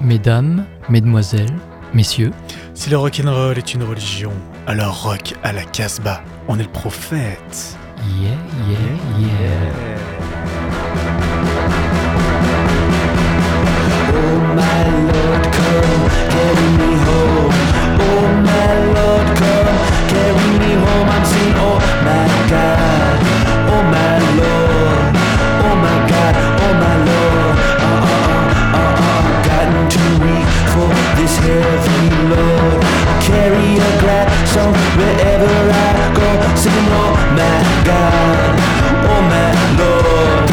Mesdames, mesdemoiselles, messieurs, Si le rock'n'roll est une religion, alors rock à la Casbah, on est le prophète. yeah, yeah, yeah. Oh my God, oh my Lord, oh my God, oh my Lord. Uh uh uh uh uh, gotten too weak for this heavy load. Carry a glass on wherever I go, singing, oh my God, oh my Lord,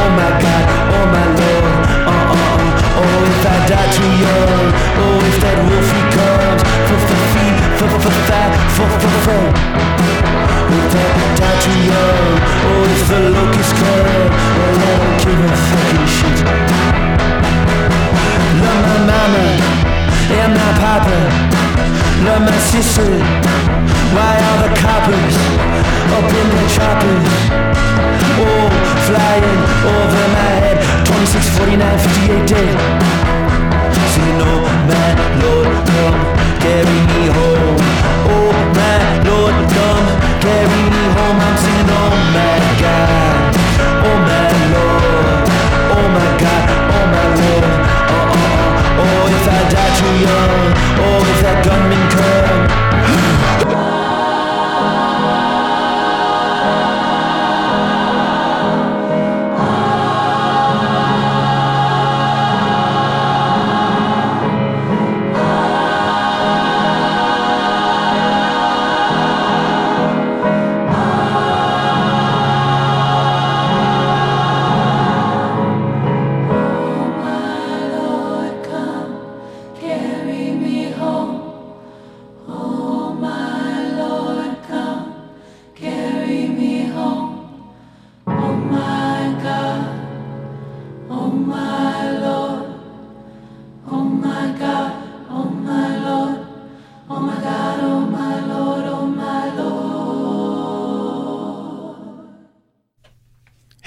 oh my God, oh my Lord. Uh uh uh, oh if I die too young, oh if that wolfie comes, for for feet, for for fat, for for for. If the locusts come, I don't give a fucking shit. Love my mama my papa. Love my. Why the coppers choppers? Flying over my head. 26, 49, 58 dead. My Lord, carry me home. Oh my Lord, come carry me home. I'm singing, oh my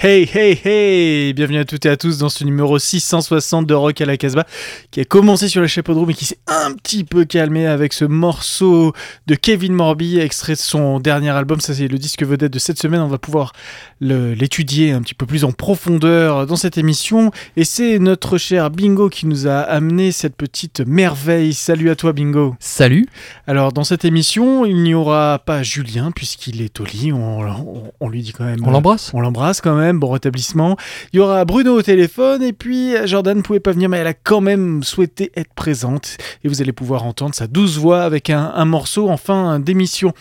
Hey, hey, hey Bienvenue à toutes et à tous dans ce numéro 660 de Rock à la Casbah qui a commencé sur le chapeau de roue mais qui s'est un petit peu calmé avec ce morceau de Kevin Morby extrait de son dernier album. Ça, c'est le disque vedette de cette semaine. On va pouvoir l'étudier un petit peu plus en profondeur dans cette émission. Et c'est notre cher Bingo qui nous a amené cette petite merveille. Salut à toi, Bingo. Salut, Alors, dans cette émission, il n'y aura pas Julien puisqu'il est au lit. On, on- on lui dit quand même. on l'embrasse On l'embrasse quand même, bon rétablissement. Il y aura Bruno au téléphone et puis Jordan ne pouvait pas venir mais elle a quand même souhaité être présente et vous allez pouvoir entendre sa douce voix avec un, un morceau en fin d'émission.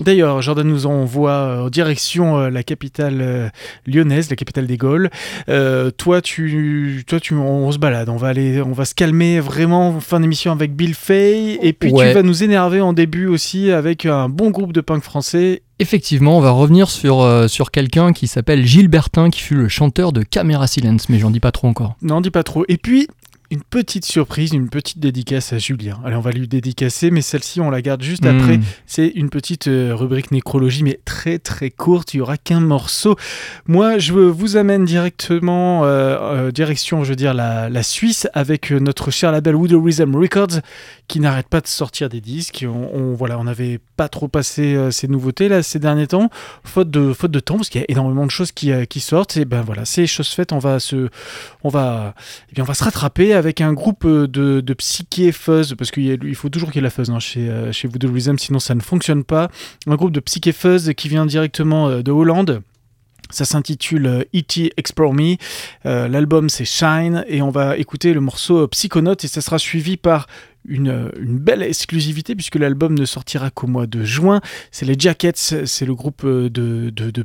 D'ailleurs, Jordan nous envoie euh, en direction euh, la capitale euh, lyonnaise, la capitale des Gaules. Euh, toi, tu, toi, tu, on, se balade. On va aller, on va se calmer vraiment en fin d'émission avec Bill Fay. Et puis Ouais. tu vas nous énerver en début aussi avec un bon groupe de punk français. Effectivement, on va revenir sur, euh, sur quelqu'un qui s'appelle Gilles Bertin, qui fut le chanteur de Camera Silence, mais j'en dis pas trop encore. Non, dis pas trop. Et puis, une petite surprise, une petite dédicace à Julien. Allez, on va lui dédicacer, mais celle-ci, on la garde juste après. Hmm. C'est une petite euh, rubrique nécrologie, mais très très courte. Il y aura qu'un morceau. Moi, je vous amène directement, euh, euh, direction, je veux dire, la, la Suisse, avec notre cher label Rhythm Records, qui n'arrête pas de sortir des disques. On, on- voilà, on n'avait pas trop passé euh, ces nouveautés là ces derniers temps, faute de faute de temps, parce qu'il y a énormément de choses qui, euh, qui sortent. Et ben voilà, c'est chose faite. On va se, on va, eh bien, on va se rattraper avec un groupe euh, de, de psyché fuzz, parce qu'il faut toujours qu'il y ait la fuzz hein, chez, euh, chez Voodoo Rhythm, sinon ça ne fonctionne pas. Un groupe de psyché fuzz qui vient directement euh, de Hollande. Ça s'intitule euh, E.T. Explore Me. L'album c'est Shine et on va écouter le morceau Psychonaut et ça sera suivi par une, belle exclusivité puisque l'album ne sortira qu'au mois de juin. C'est les Jackets, c'est le groupe euh, de, de, de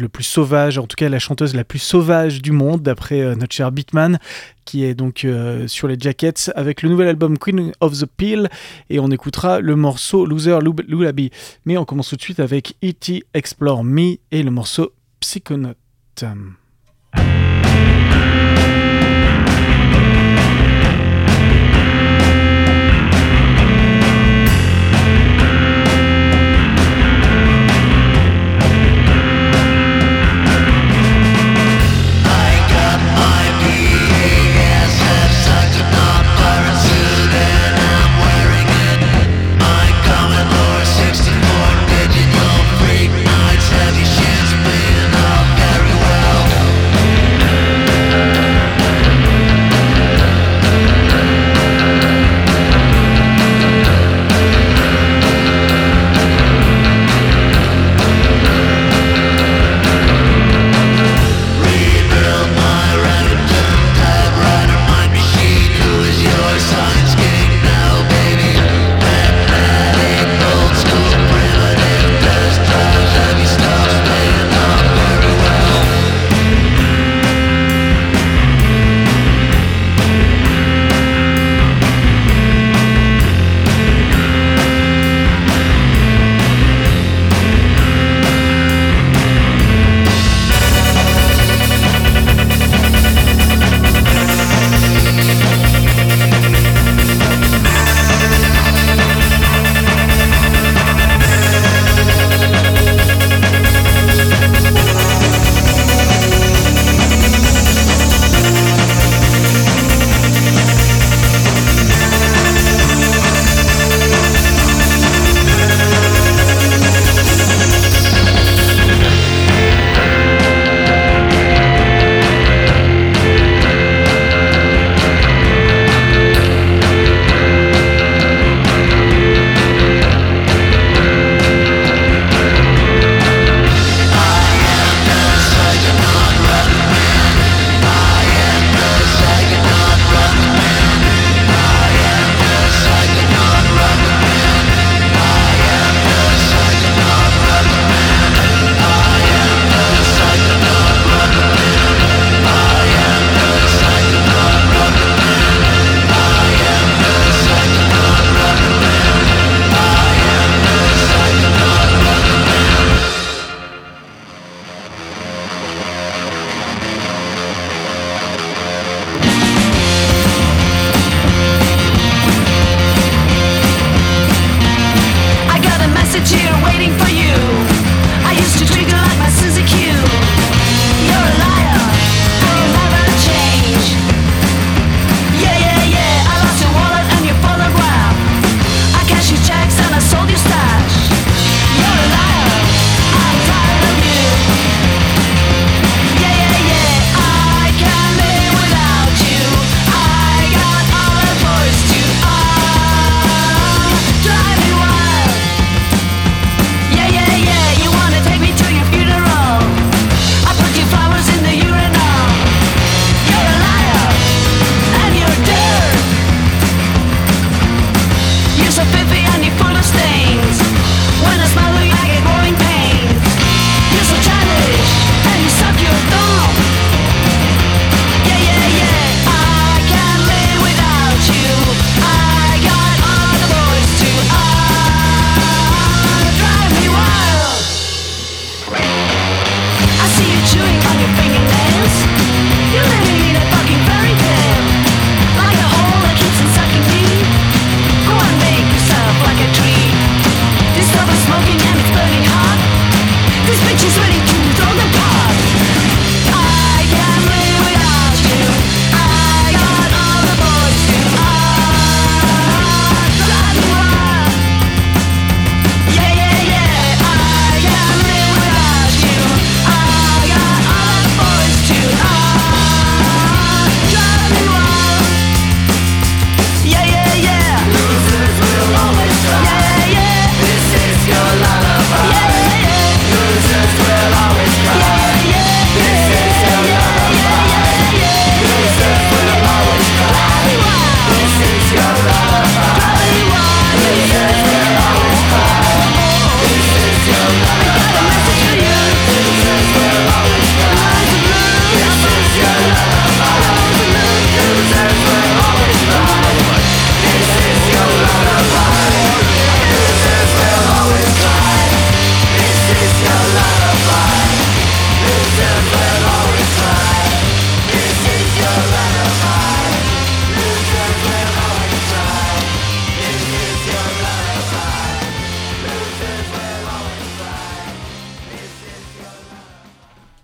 le plus sauvage, en tout cas la chanteuse la plus sauvage du monde d'après euh, notre cher Beatman qui est donc euh, sur les Jackets avec le nouvel album Queen of the Peel et on écoutera le morceau Loser Lullaby. Mais on commence tout de suite avec E.T. Explore Me et le morceau Psychonaut.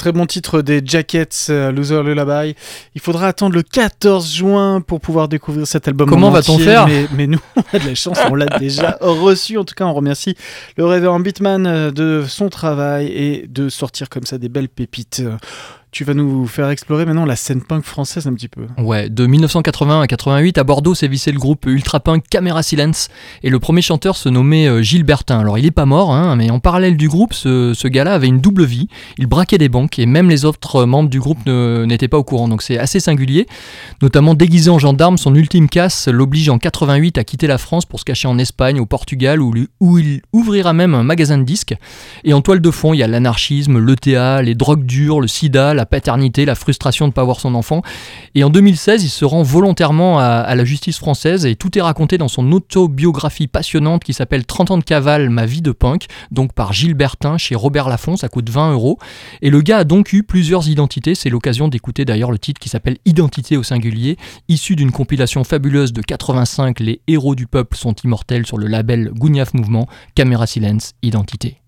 Très bon titre des Jackets, euh, Loser Lullaby. Il faudra attendre le 14 juin pour pouvoir découvrir cet album. Comment en va-t-on faire mais, mais nous, on a de la chance, on l'a déjà reçu. En tout cas, on remercie le révérend Beatman euh, de son travail et de sortir comme ça des belles pépites. Tu vas nous faire explorer maintenant la scène punk française un petit peu. Ouais, de 1980 à 88, à Bordeaux sévissait le groupe ultra punk Camera Silence, et le premier chanteur se nommait euh, Gilles Bertin. Alors il est pas mort, hein, mais en parallèle du groupe, ce, ce gars-là avait une double vie. Il braquait des banques, et même les autres membres du groupe n'étaient pas au courant, donc c'est assez singulier. Notamment déguisé en gendarme, son ultime casse l'oblige en 88 à quitter la France pour se cacher en Espagne, au Portugal, où, où il ouvrira même un magasin de disques. Et en toile de fond, il y a l'anarchisme, l'ETA, les drogues dures, le sida, la paternité, la frustration de ne pas voir son enfant. Et en 2016, il se rend volontairement à, à la justice française et tout est raconté dans son autobiographie passionnante qui s'appelle 30 ans de cavale, ma vie de punk, donc par Gilles Bertin chez Robert Laffont, ça coûte 20 euros. Et le gars a donc eu plusieurs identités, c'est l'occasion d'écouter d'ailleurs le titre qui s'appelle Identité au singulier, issu d'une compilation fabuleuse de 85, Les héros du peuple sont immortels sur le label Gougnaf Mouvement, Caméra Silence, Identité.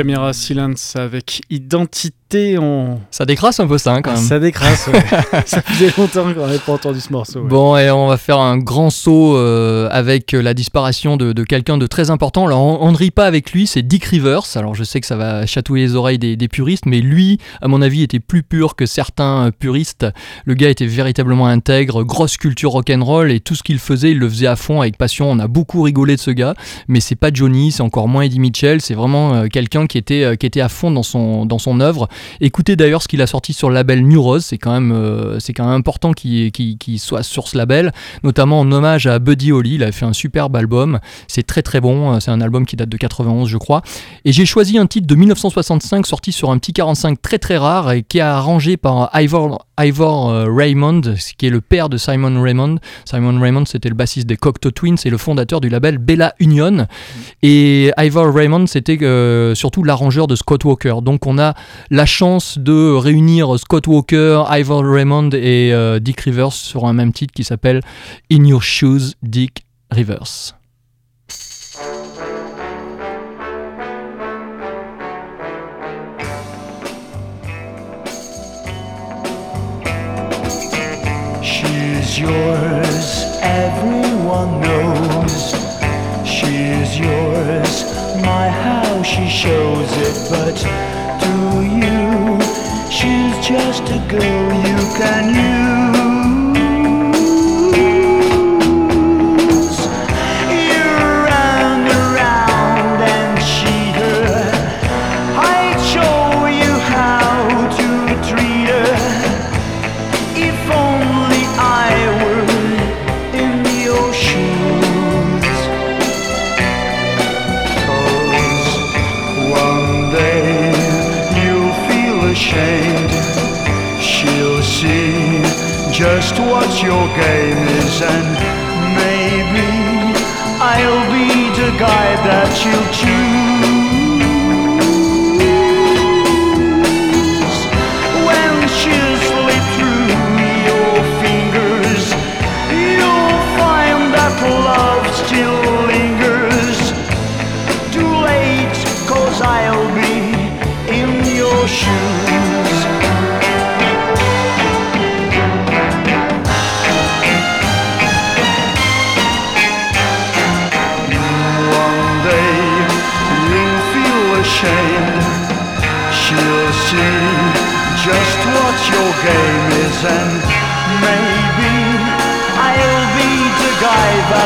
Caméra Silence avec Identité. On... Ça décrasse un peu ça hein, quand même. Ça décrasse. ouais. ça faisait longtemps qu'on n'avait pas entendu ce morceau. ouais. Bon, et on va faire un grand saut euh, avec la disparition de, de quelqu'un de très important. Alors, on, on ne rit pas avec lui, c'est Dick Rivers. Alors, je sais que ça va chatouiller les oreilles des, des puristes, mais lui, à mon avis, était plus pur que certains euh, puristes. Le gars était véritablement intègre, grosse culture rock'n'roll, et tout ce qu'il faisait, il le faisait à fond, avec passion. On a beaucoup rigolé de ce gars, mais c'est pas Johnny, c'est encore moins Eddie Mitchell, c'est vraiment euh, quelqu'un qui était, euh, qui était à fond dans son, dans son œuvre. Écoutez d'ailleurs ce qu'il a sorti sur le label New Rose, c'est quand même, euh, quand même important qu'il soit sur ce label, notamment en hommage à Buddy Holly. Il a fait un superbe album, c'est très très bon. euh, C'est un album qui date de 91, je crois. Et j'ai choisi un titre de 1965 sorti sur un petit 45 très très rare et qui est arrangé par Ivor, Ivor euh, Raymond, qui est le père de Simon Raymond. Simon Raymond, c'était le bassiste des Cocteau Twins et le fondateur du label Bella Union. Et Ivor Raymond, c'était surtout l'arrangeur de Scott Walker. Donc on a la chance de réunir Scott Walker, Ivor Raymond et euh, Dick Rivers sur un même titre qui s'appelle In Your Shoes, Dick Rivers. Yours, everyone knows. Yours, my how she shows it. But to you, just a girl you can use. What your game is, and maybe I'll be the guy that you'll choose.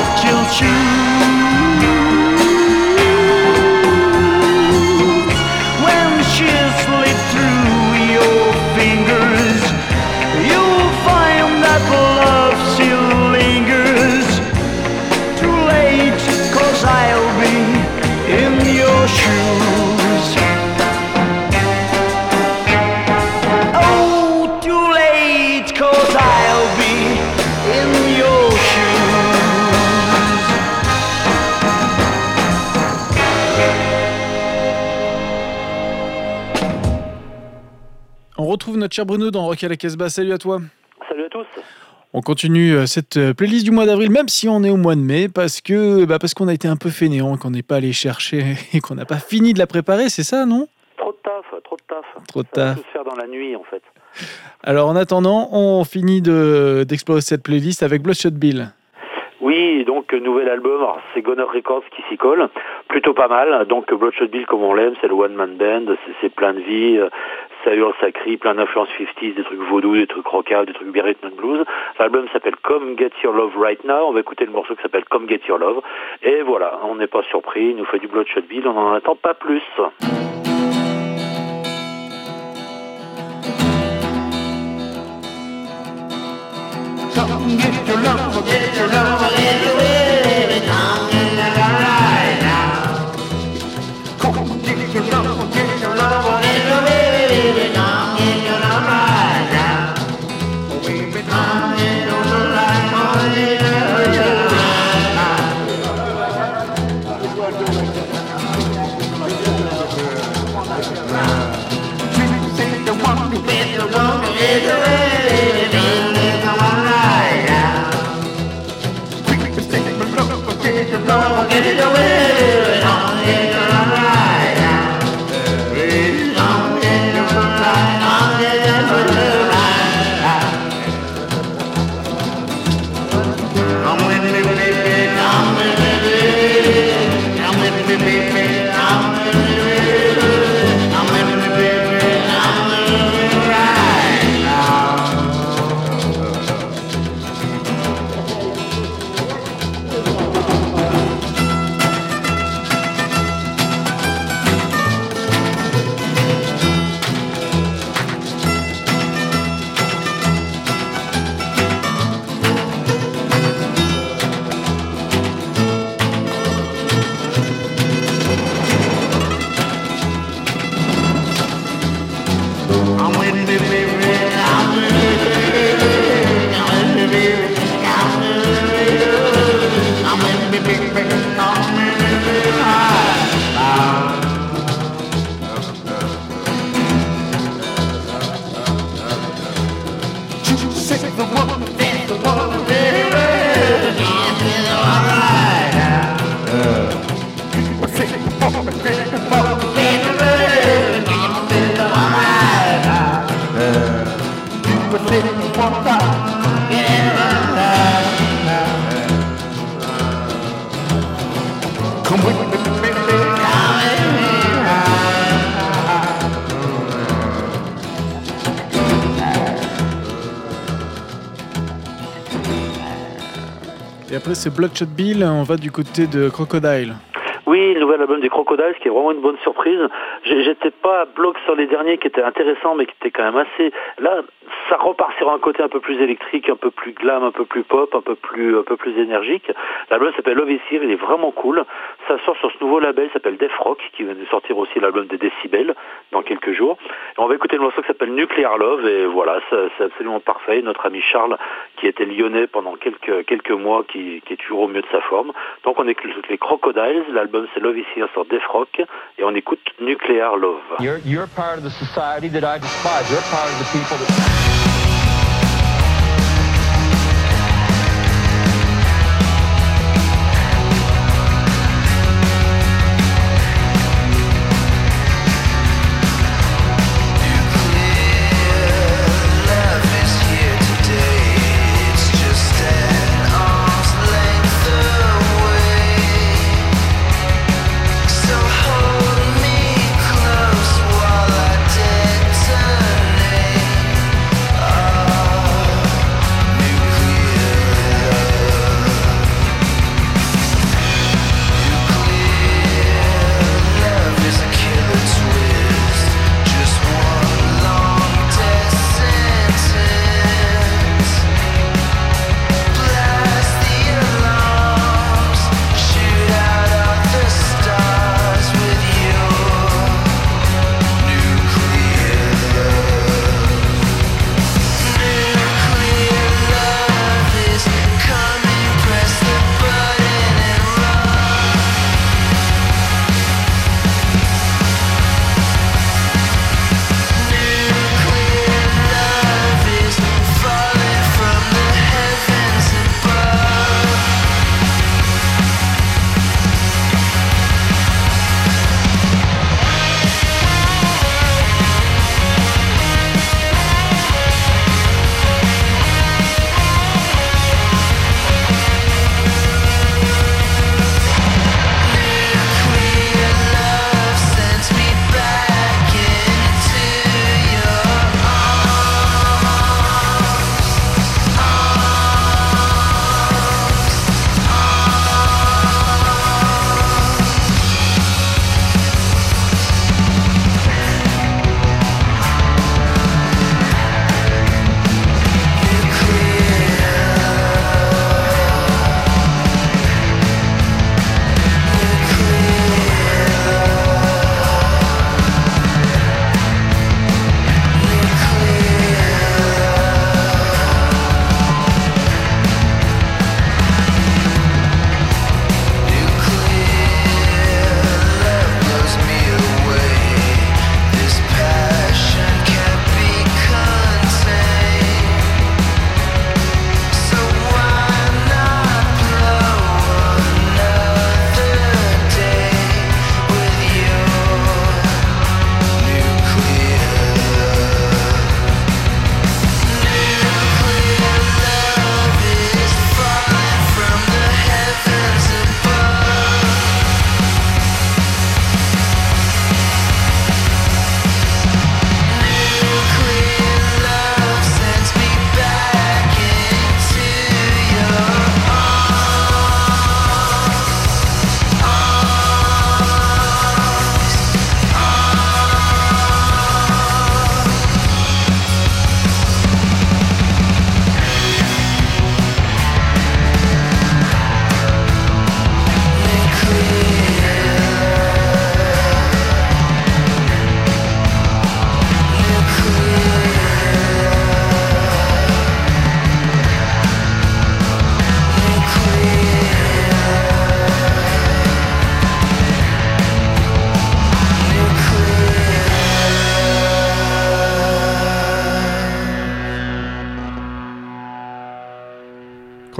Guy that notre cher Bruno dans Rock à la Casbah. Salut à toi. Salut à tous. On continue euh, cette euh, playlist du mois d'avril, même si on est au mois de mai, parce que bah, parce qu'on a été un peu fainéant, qu'on n'est pas allé chercher et qu'on n'a pas fini de la préparer, c'est ça, non? Trop de taf, trop de taf. Trop de Ça va taf. tout se faire dans la nuit en fait. Alors en attendant, on finit de- d'explorer cette playlist avec Bloodshot Bill. Oui, donc nouvel album, alors, c'est Goner Records qui s'y colle, plutôt pas mal. Donc Bloodshot Bill comme on l'aime, c'est le one man band, c'est- c'est plein de vie, ça hurle, ça crie, plein d'influences 50s, des trucs vaudous, des trucs rock des trucs bien and blues. L'album s'appelle Come Get Your Love Right Now. On va écouter le morceau qui s'appelle Come Get Your Love. Et voilà, on n'est pas surpris, il nous fait du Bloodshot Bill, on n'en attend pas plus. C'est Bloodshot Bill, on va du côté de Crocodile. Oui, le nouvel album des Crocodiles, qui est vraiment une bonne surprise. J'étais pas bloc sur les derniers qui étaient intéressants, mais qui étaient quand même assez. Là, ça repart sur un côté un peu plus électrique, un peu plus glam, un peu plus pop, un peu plus, un peu plus énergique. L'album s'appelle Love il est vraiment cool. Ça sort sur ce nouveau label, s'appelle Def Rock, qui vient de sortir aussi l'album des Decibel dans quelques jours. On va écouter le morceau qui s'appelle Nuclear Love, et voilà, c'est absolument parfait. Notre ami Charles, qui était lyonnais pendant quelques, quelques mois, qui, est toujours au mieux de sa forme. Donc on écoute les Crocodiles, l'album c'est Love is Here sur Def Rock, et on écoute Nuclear Love.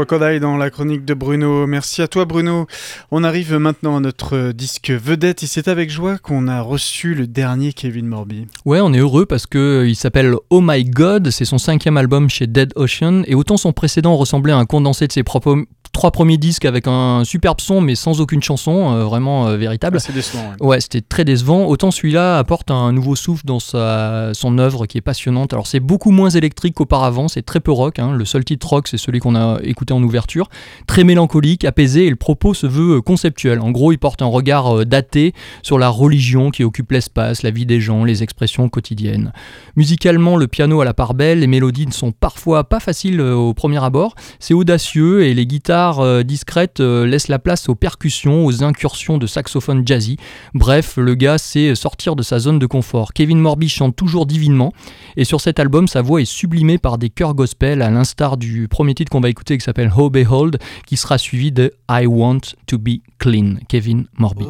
Crocodile dans la chronique de Bruno. Merci à toi Bruno. On arrive maintenant à notre disque vedette et c'est avec joie qu'on a reçu le dernier Kevin Morby. Ouais, on est heureux parce que euh, il s'appelle Oh My God, c'est son cinquième album chez Dead Ocean et autant son précédent ressemblait à un condensé de ses propres trois premiers disques avec un superbe son mais sans aucune chanson, euh, vraiment euh, véritable. Ah, décevant. ouais. Ouais, c'était très décevant. Autant celui-là apporte un nouveau souffle dans sa, son œuvre qui est passionnante. Alors c'est beaucoup moins électrique qu'auparavant, c'est très peu rock. hein. Le seul titre rock, c'est celui qu'on a écouté en ouverture. Très mélancolique, apaisé, et le propos se veut euh, conceptuel. En gros, il porte un regard daté sur la religion qui occupe l'espace, la vie des gens, les expressions quotidiennes. Musicalement, le piano a la part belle, les mélodies ne sont parfois pas faciles au premier abord. C'est audacieux et les guitares euh, discrètes euh, laissent la place aux percussions, aux incursions de saxophone jazzy. Bref, le gars sait sortir de sa zone de confort. Kevin Morby chante toujours divinement et sur cet album, sa voix est sublimée par des chœurs gospel à l'instar du premier titre qu'on va écouter qui s'appelle Oh Behold qui sera suivi de I Want to Be Clean. Kevin Morby.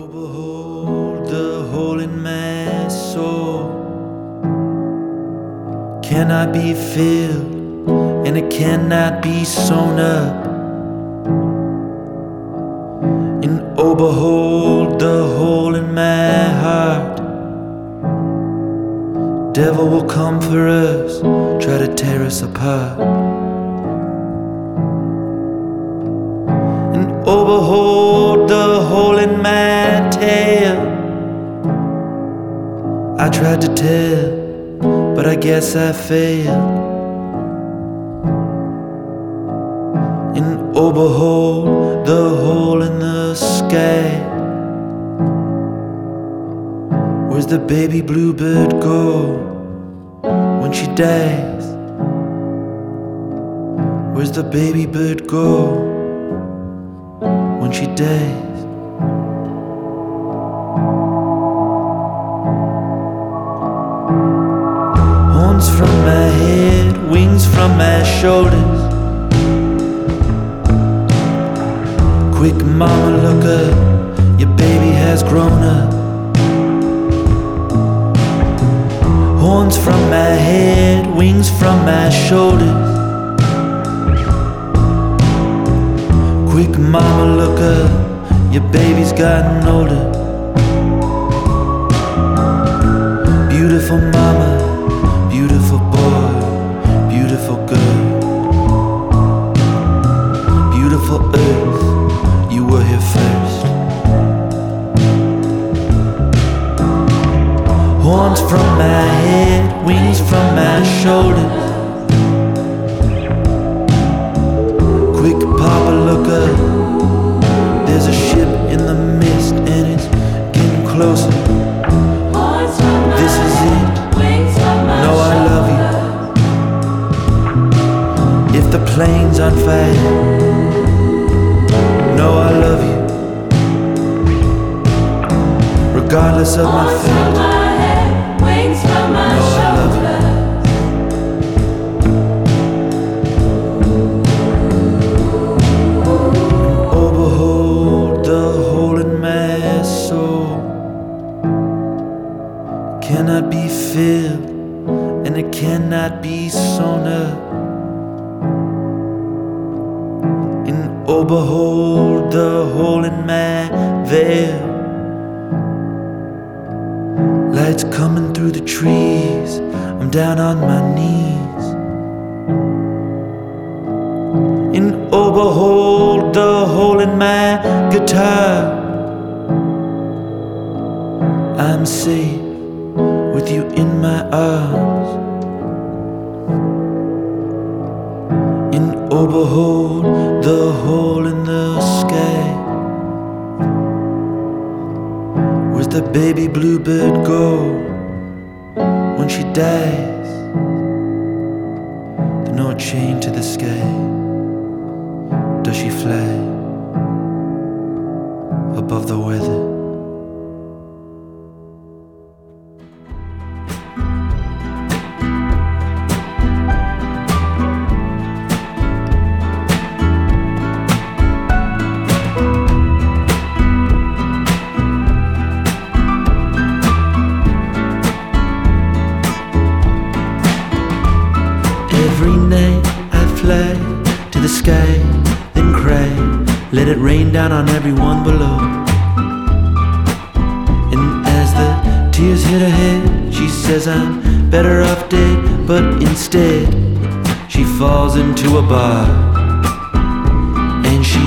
Be filled, and it cannot be up. And oh, behold the hole in my heart. Devil will come for us, try to tear us apart. And oh, behold the hole in my tail. I tried to tell, but I guess I failed. Oh, behold the hole in the sky. Where's the baby bluebird go when she dies? Where's the baby bird go? when she dies. Horns from my head, wings from my shoulders. Quick, mama, look up, your baby has grown up. Horns from my head, wings from my shoulders. Quick, mama, look up. Your baby's gotten older. Beautiful mama, from my head, wings from my shoulders. Quick, Papa, look up. There's a ship in the mist and it's getting closer. This is it. No, I love you. If the plane's on fire, no, I love you. Regardless of my fate, I'm safe with you in my arms. And oh, behold the hole in the sky. Where's the baby bluebird go when she dies? There's no chain to the sky. Does she fly above the weather? Down on everyone below. And as the tears hit her head, she says, I'm better off dead. But instead, she falls into a bar and she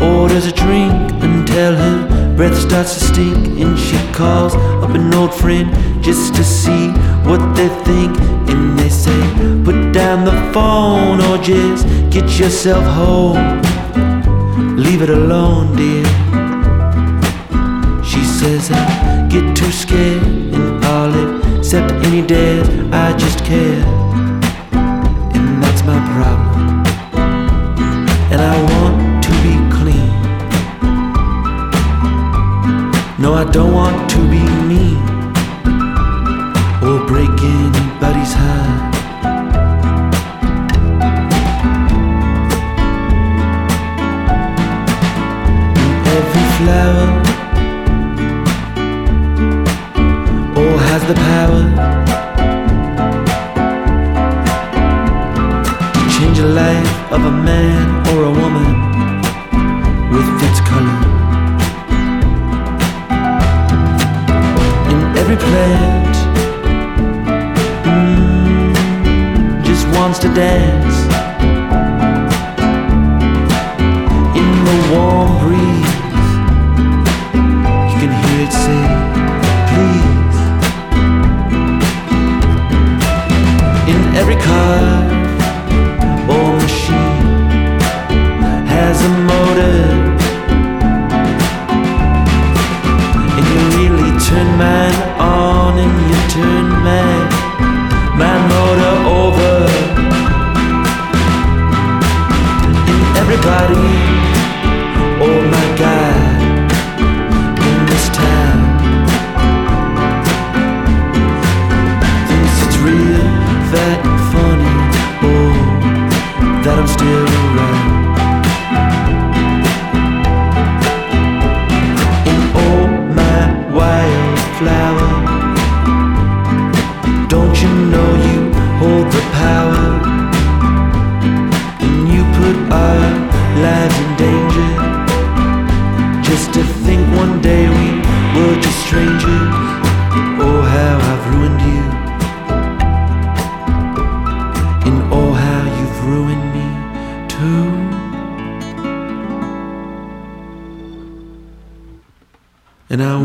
orders a drink until her breath starts to stink. And she calls up an old friend just to see what they think. And they say, Put down the phone or just get yourself home. Leave it alone, dear. She says, I get too scared and I'll accept any dare. I just care.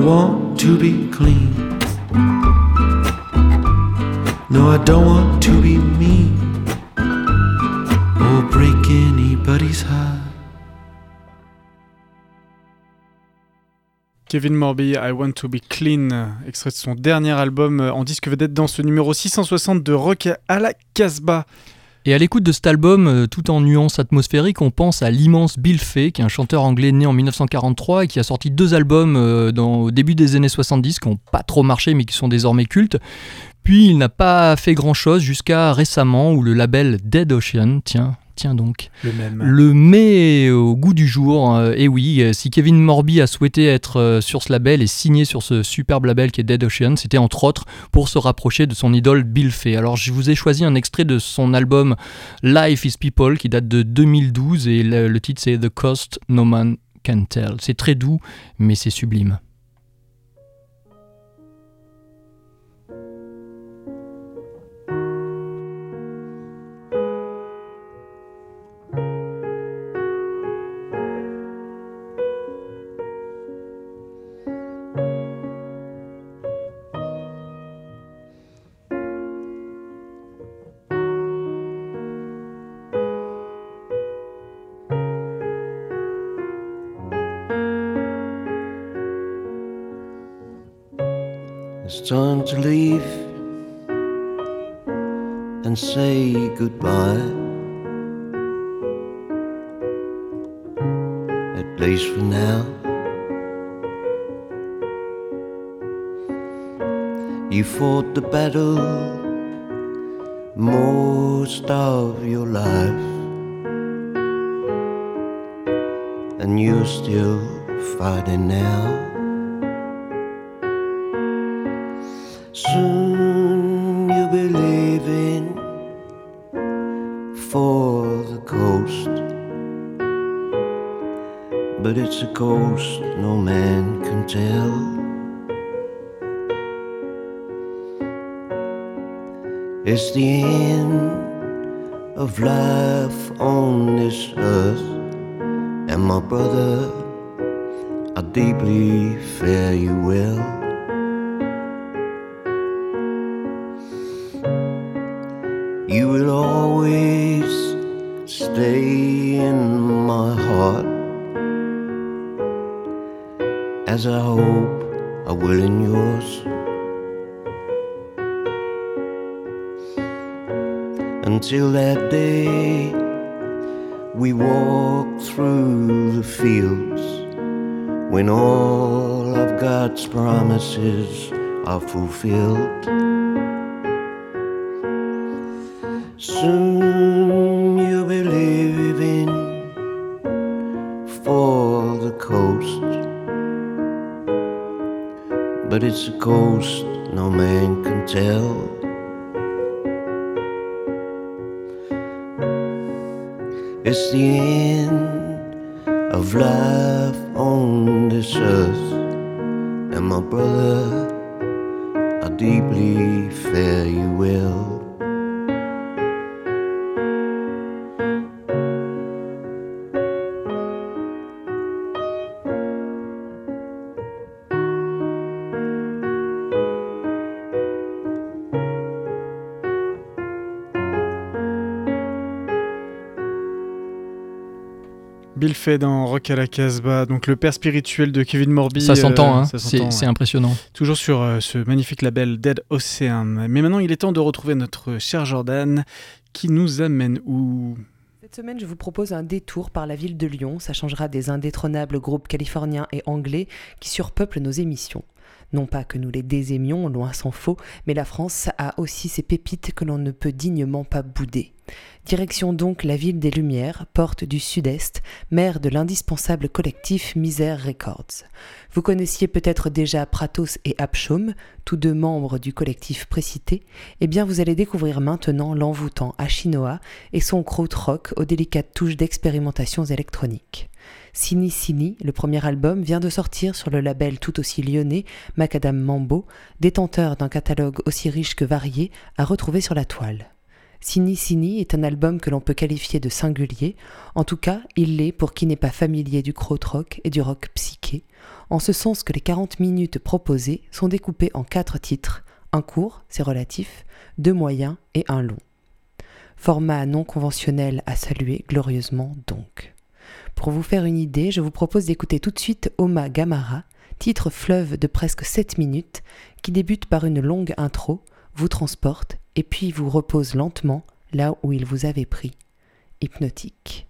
Want to be clean. No, I don't want to be mean or break anybody's heart. Kevin Morby, I Want to Be Clean, extrait de son dernier album en disque vedette dans ce numéro 660 de Rock à la Casbah. Et à l'écoute de cet album, euh, tout en nuances atmosphériques, on pense à l'immense Bill Fay, qui est un chanteur anglais né en 1943 et qui a sorti deux albums euh, au début des années 70 qui n'ont pas trop marché mais qui sont désormais cultes. Puis il n'a pas fait grand-chose jusqu'à récemment où le label Dead Ocean, tiens, tiens donc, Le même. le met au goût du jour. et oui, euh, si Kevin Morby a souhaité être euh, sur ce label et signer sur ce superbe label qui est Dead Ocean, c'était entre autres pour se rapprocher de son idole Bill Fay. Alors je vous ai choisi un extrait de son album Life is People qui date de 2012 et le, le titre c'est The Cost No Man Can Tell. C'est très doux mais c'est sublime. Time to leave and say goodbye. At least for now. You fought the battle most of your life, and you're still fighting now. Tell. It's the end of life on this earth, and my brother, I deeply fare you well. Until that day, we walk through the fields when all of God's promises are fulfilled. Soon you'll be leaving for the coast, but it's a coast no man can tell. The end of life on this earth, and my brother, I deeply fait dans Rock à la Casbah, donc le père spirituel de Kevin Morby. Ça s'entend, euh, hein. ça c'est s'entend, c'est ouais. impressionnant. Toujours sur euh, ce magnifique label Dead Ocean. Mais maintenant, il est temps de retrouver notre cher Jordan qui nous amène où? Cette semaine, je vous propose un détour par la ville de Lyon. Ça changera des indétrônables groupes californiens et anglais qui surpeuplent nos émissions. Non pas que nous les désaimions, loin s'en faut, mais la France a aussi ses pépites que l'on ne peut dignement pas bouder. Direction donc la ville des Lumières, porte du Sud-Est, mère de l'indispensable collectif Misère Records. Vous connaissiez peut-être déjà Pratos et Abchaume, tous deux membres du collectif précité, eh bien vous allez découvrir maintenant l'envoûtant Ashinoa et son krautrock aux délicates touches d'expérimentations électroniques. Sini Sini, le premier album, vient de sortir sur le label tout aussi lyonnais Macadam Mambo, détenteur d'un catalogue aussi riche que varié à retrouver sur la toile. Sini Sini est un album que l'on peut qualifier de singulier, en tout cas il l'est pour qui n'est pas familier du krautrock et du rock psyché, en ce sens que les 40 minutes proposées sont découpées en quatre titres, un court, c'est relatif, deux moyens et un long. Format non conventionnel à saluer glorieusement donc. Pour vous faire une idée, je vous propose d'écouter tout de suite Oma Gamara, titre fleuve de presque 7 minutes, qui débute par une longue intro, vous transporte et puis vous repose lentement là où il vous avait pris. Hypnotique.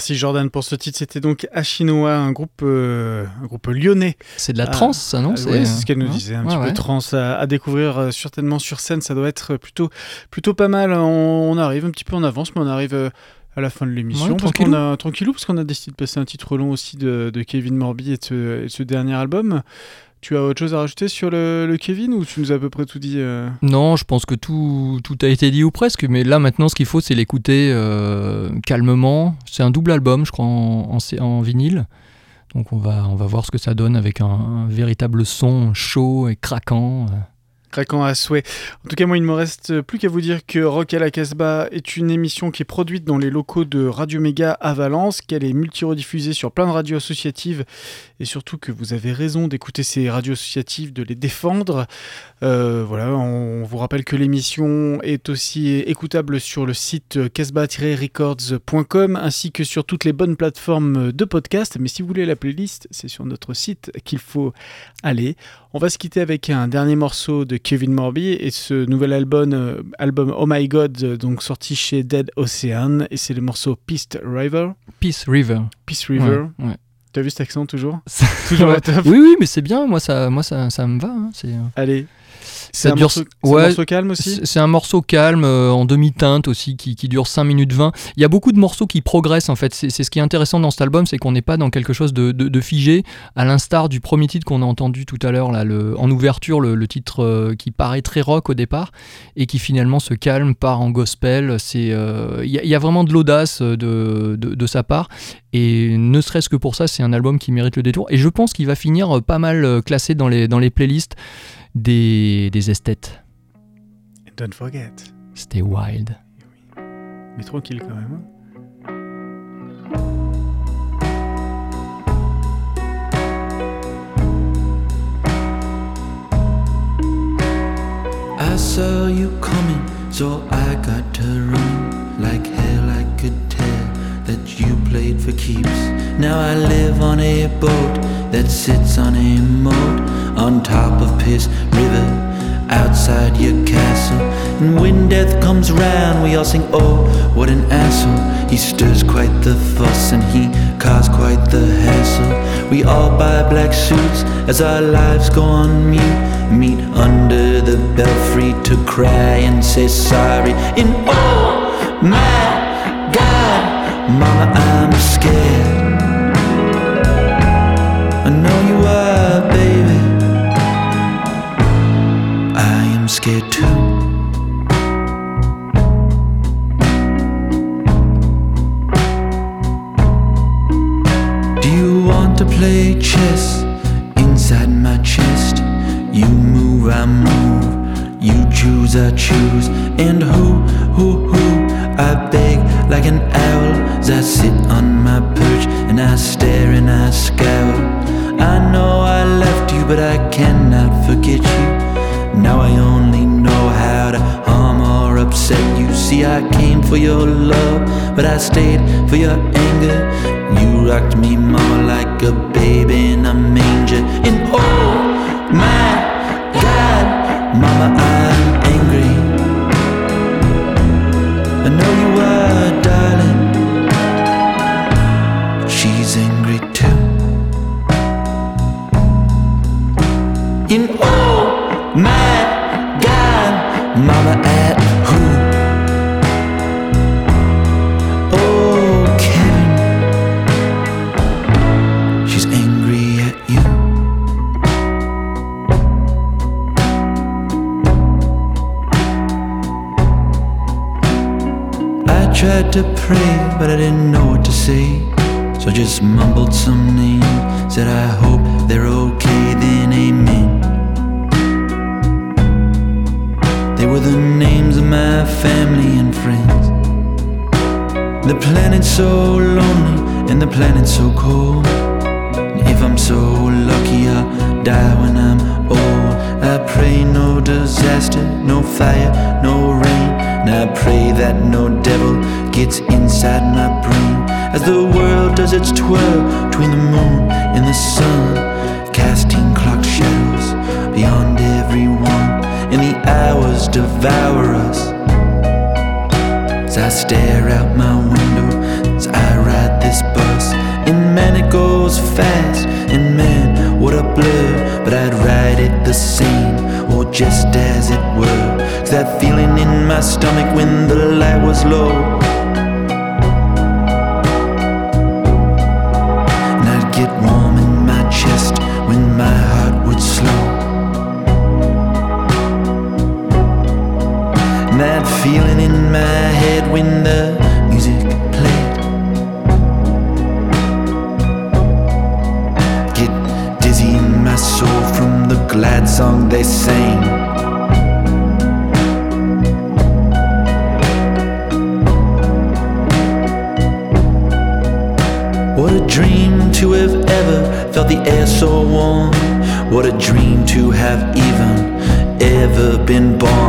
Merci Jordan pour ce titre. C'était donc Ashinoa, un groupe, euh, un groupe lyonnais. C'est de la trance, ça, non? Ah, ouais, c'est ce qu'elle nous disait, un Ouais, petit ouais. peu trans à, à découvrir euh, certainement sur scène. Ça doit être plutôt, plutôt pas mal. On, on arrive un petit peu en avance, mais on arrive euh, à la fin de l'émission. Ouais, parce qu'on a tranquillou, parce qu'on a décidé de passer un titre long aussi de, de Kevin Morby et de, ce, et de ce dernier album. Tu as autre chose à rajouter sur le, le Kevin ou tu nous as à peu près tout dit euh Non, je pense que tout, tout a été dit ou presque, mais là maintenant ce qu'il faut c'est l'écouter euh, calmement. C'est un double album, je crois, en, en, vinyle. Donc on va, on va voir ce que ça donne avec un, un véritable son chaud et craquant. euh. Craquant à souhait. En tout cas, moi, il ne me reste plus qu'à vous dire que Rock à la Casbah est une émission qui est produite dans les locaux de Radio Méga à Valence, qu'elle est multi-rediffusée sur plein de radios associatives et surtout que vous avez raison d'écouter ces radios associatives, de les défendre. Euh, voilà, on vous rappelle que l'émission est aussi écoutable sur le site casbah-records.com ainsi que sur toutes les bonnes plateformes de podcast. Mais si vous voulez la playlist, c'est sur notre site qu'il faut aller. On va se quitter avec un dernier morceau de Kevin Morby et ce nouvel album, euh, album Oh My God, donc sorti chez Dead Ocean, et c'est le morceau Peace River. Peace River. Peace River. Ouais, ouais. T'as vu cet accent toujours Toujours au top. Oui, oui, mais c'est bien, moi ça, moi, ça, ça me va. hein, euh, Allez. C'est Ça un, dure- morceau, un calme aussi C'est un morceau calme, euh, en demi-teinte aussi, qui, qui dure 5 minutes 20. Il y a beaucoup de morceaux qui progressent en fait. C'est ce qui est intéressant dans cet album, c'est qu'on n'est pas dans quelque chose de, de- de figé, à l'instar du premier titre qu'on a entendu tout à l'heure, en ouverture, le, le titre euh, qui paraît très rock au départ, et qui finalement se calme, part en gospel. C'est, euh, Il y, a- il y a vraiment de l'audace de, sa part, et ne serait-ce que pour ça, c'est un album qui mérite le détour. Et je pense qu'il va finir pas mal classé dans les, dans les playlists des, des esthètes. Don't forget. C'était wild. Mais tranquille quand même. hein. I saw you coming, so I got to run. Like hell, I could tell that you played for keeps. Now I live on a boat that sits on a moat on top of Piss River, outside your castle. And when death comes round, we all sing, Oh, what an asshole. He stirs quite the fuss and he caused quite the hassle. We all buy black suits as our lives go on mute. Meet under the belfry to cry and say sorry. And oh my God, Mama, I'm scared. Scared too. Do you want to play chess inside my chest? You move, I move. You choose, I choose. And who, who, who? I beg like an owl as I sit on my perch and I stare and I scowl. I know I left you, but I cannot forget you. Now I only know how to harm or upset you. See, I came for your love, but I stayed for your anger. You rocked me more like a baby in a manger. And oh my God, Mama, I'm angry. I know you are, darling. She's angry too. And but I didn't know what to say. So I just mumbled some names. Said, I hope they're okay, then amen. They were the names of my family and friends. The planet's so lonely and the planet's so cold. And if I'm so lucky, I'll die when I'm old. I pray no disaster, no fire, no rain. And I pray that no devil gets inside my brain as the world does its twirl between the moon and the sun, casting clock shadows beyond everyone, and the hours devour us. As I stare out my window, as I ride this bus, and man, it goes fast, and man, what a blur, but I'd ride it the same, or just as it were. That feeling in my stomach when the light was low song they sing. What a dream to have ever felt the air so warm. What a dream to have even ever been born.